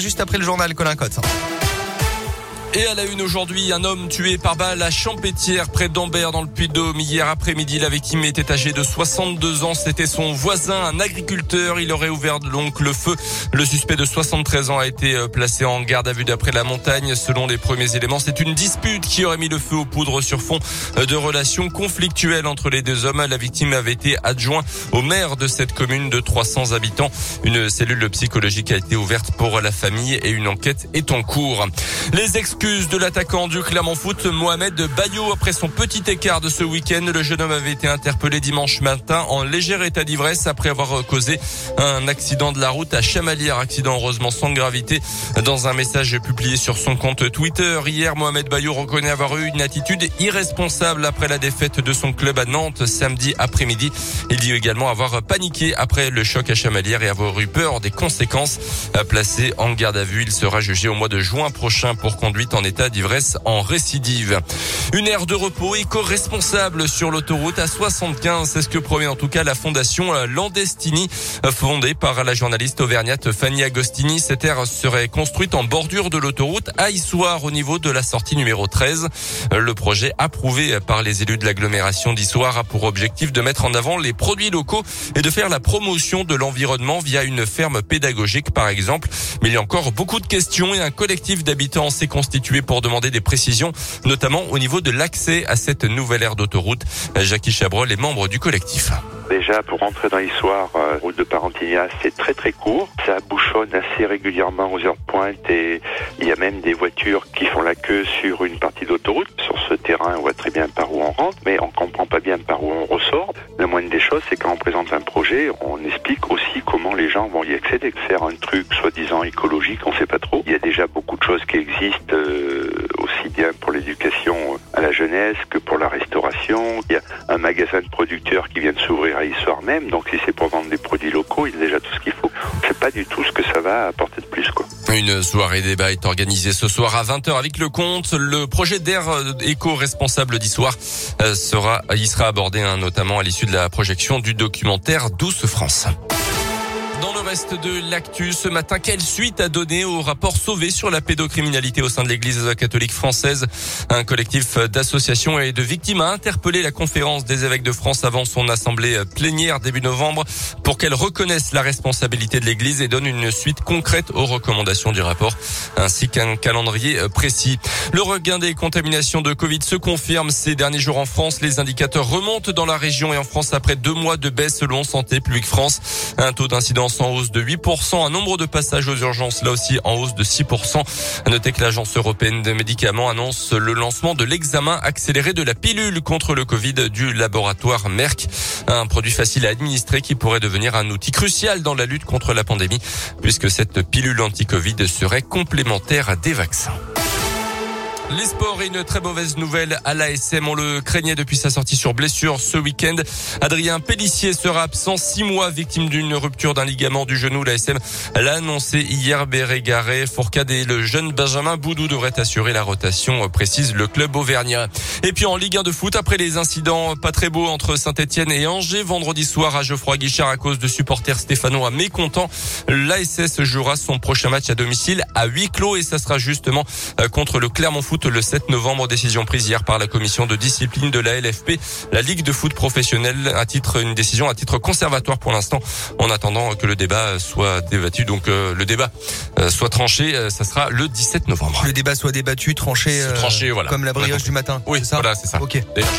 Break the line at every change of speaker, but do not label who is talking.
Juste après le journal Colin Cotte.
Et à la une aujourd'hui, un homme tué par balle à Champétière, près d'Ambert, dans le Puy-de-Dôme. Hier après-midi, la victime était âgée de 62 ans. C'était son voisin, un agriculteur. Il aurait ouvert donc le feu. Le suspect de 73 ans a été euh, placé en garde à vue d'après la montagne. Selon les premiers éléments, c'est une dispute qui aurait mis le feu aux poudres sur fond euh, de relations conflictuelles entre les deux hommes. La victime avait été adjoint au maire de cette commune de 300 habitants. Une cellule psychologique a été ouverte pour la famille et une enquête est en cours. Les excuses de l'attaquant du Clermont Foot, Mohamed Bayo, après son petit écart de ce week-end. Le jeune homme avait été interpellé dimanche matin en léger état d'ivresse après avoir causé un accident de la route à Chamalières. Accident heureusement sans gravité. Dans un message publié sur son compte Twitter hier, Mohamed Bayo reconnaît avoir eu une attitude irresponsable après la défaite de son club à Nantes samedi après-midi. Il dit également avoir paniqué après le choc à Chamalières et avoir eu peur des conséquences. Placé en garde à vue, il sera jugé au mois de juin prochain pour conduite en état d'ivresse en récidive. Une aire de repos éco-responsable sur l'autoroute à 75, c'est ce que promet en tout cas la fondation Landestini, fondée par la journaliste auvergnate Fanny Agostini. Cette aire serait construite en bordure de l'autoroute à Issoire au niveau de la sortie numéro 13. Le projet approuvé par les élus de l'agglomération d'Issoire a pour objectif de mettre en avant les produits locaux et de faire la promotion de l'environnement via une ferme pédagogique par exemple. Mais il y a encore beaucoup de questions et un collectif d'habitants s'est constitué pour demander des précisions, notamment au niveau de l'accès à cette nouvelle aire d'autoroute. Jackie Chabrol est membre du collectif.
Déjà, pour rentrer dans l'histoire, euh, route de Parentignas, c'est très très court. Ça bouchonne assez régulièrement aux heures de pointe et il y a même des voitures qui font la queue sur une gens vont y accéder. Faire un truc soi-disant écologique, on sait pas trop. Il y a déjà beaucoup de choses qui existent, euh, aussi bien pour l'éducation à la jeunesse que pour la restauration. Il y a un magasin de producteurs qui vient de s'ouvrir à Issoire même, donc si c'est pour vendre des produits locaux, il y a déjà tout ce qu'il faut. C'est pas du tout ce que ça va apporter de plus, quoi.
Une soirée débat est organisée ce soir à 20h avec le compte. Le projet d'air éco-responsable d'Issoire euh, sera, y sera abordé hein, notamment à l'issue de la projection du documentaire Douce France. Reste de l'actu ce matin, quelle suite a donné au rapport sauvé sur la pédocriminalité au sein de l'Église catholique française? Un collectif d'associations et de victimes a interpellé la conférence des évêques de France avant son assemblée plénière début novembre pour qu'elle reconnaisse la responsabilité de l'Église et donne une suite concrète aux recommandations du rapport, ainsi qu'un calendrier précis. Le regain des contaminations de Covid se confirme ces derniers jours en France. Les indicateurs remontent dans la région et en France après deux mois de baisse selon Santé publique France. Un taux d'incidence en de 8%, un nombre de passages aux urgences là aussi en hausse de 6%. À noter que l'agence européenne des médicaments annonce le lancement de l'examen accéléré de la pilule contre le Covid du laboratoire Merck, un produit facile à administrer qui pourrait devenir un outil crucial dans la lutte contre la pandémie puisque cette pilule anti-Covid serait complémentaire des vaccins. Les sports et une très mauvaise nouvelle à l'ASM. On le craignait depuis sa sortie sur blessure ce week-end. Adrien Pellissier sera absent six mois, victime d'une rupture d'un ligament du genou. L'ASM l'a annoncé hier. Bérégaré, Fourcade et le jeune Benjamin Boudou devraient assurer la rotation, précise le club auvergnat. Et puis en Ligue 1 de foot, après les incidents pas très beaux entre Saint-Etienne et Angers, vendredi soir à Geoffroy Guichard à cause de supporters stéphanois mécontents, l'ASS jouera son prochain match à domicile à huis clos et ça sera justement contre le Clermont Foot le 7 novembre. Décision prise hier par la commission de discipline de la LFP, la Ligue de foot professionnelle, à titre une décision à titre conservatoire pour l'instant, en attendant que le débat soit débattu. Donc euh, le débat euh, soit tranché, euh, ça sera le 17 novembre.
Le débat soit débattu, tranché,
tranché voilà.
comme la brioche du matin.
Oui,
ça
voilà, c'est ça.
Ok.
D'ailleurs,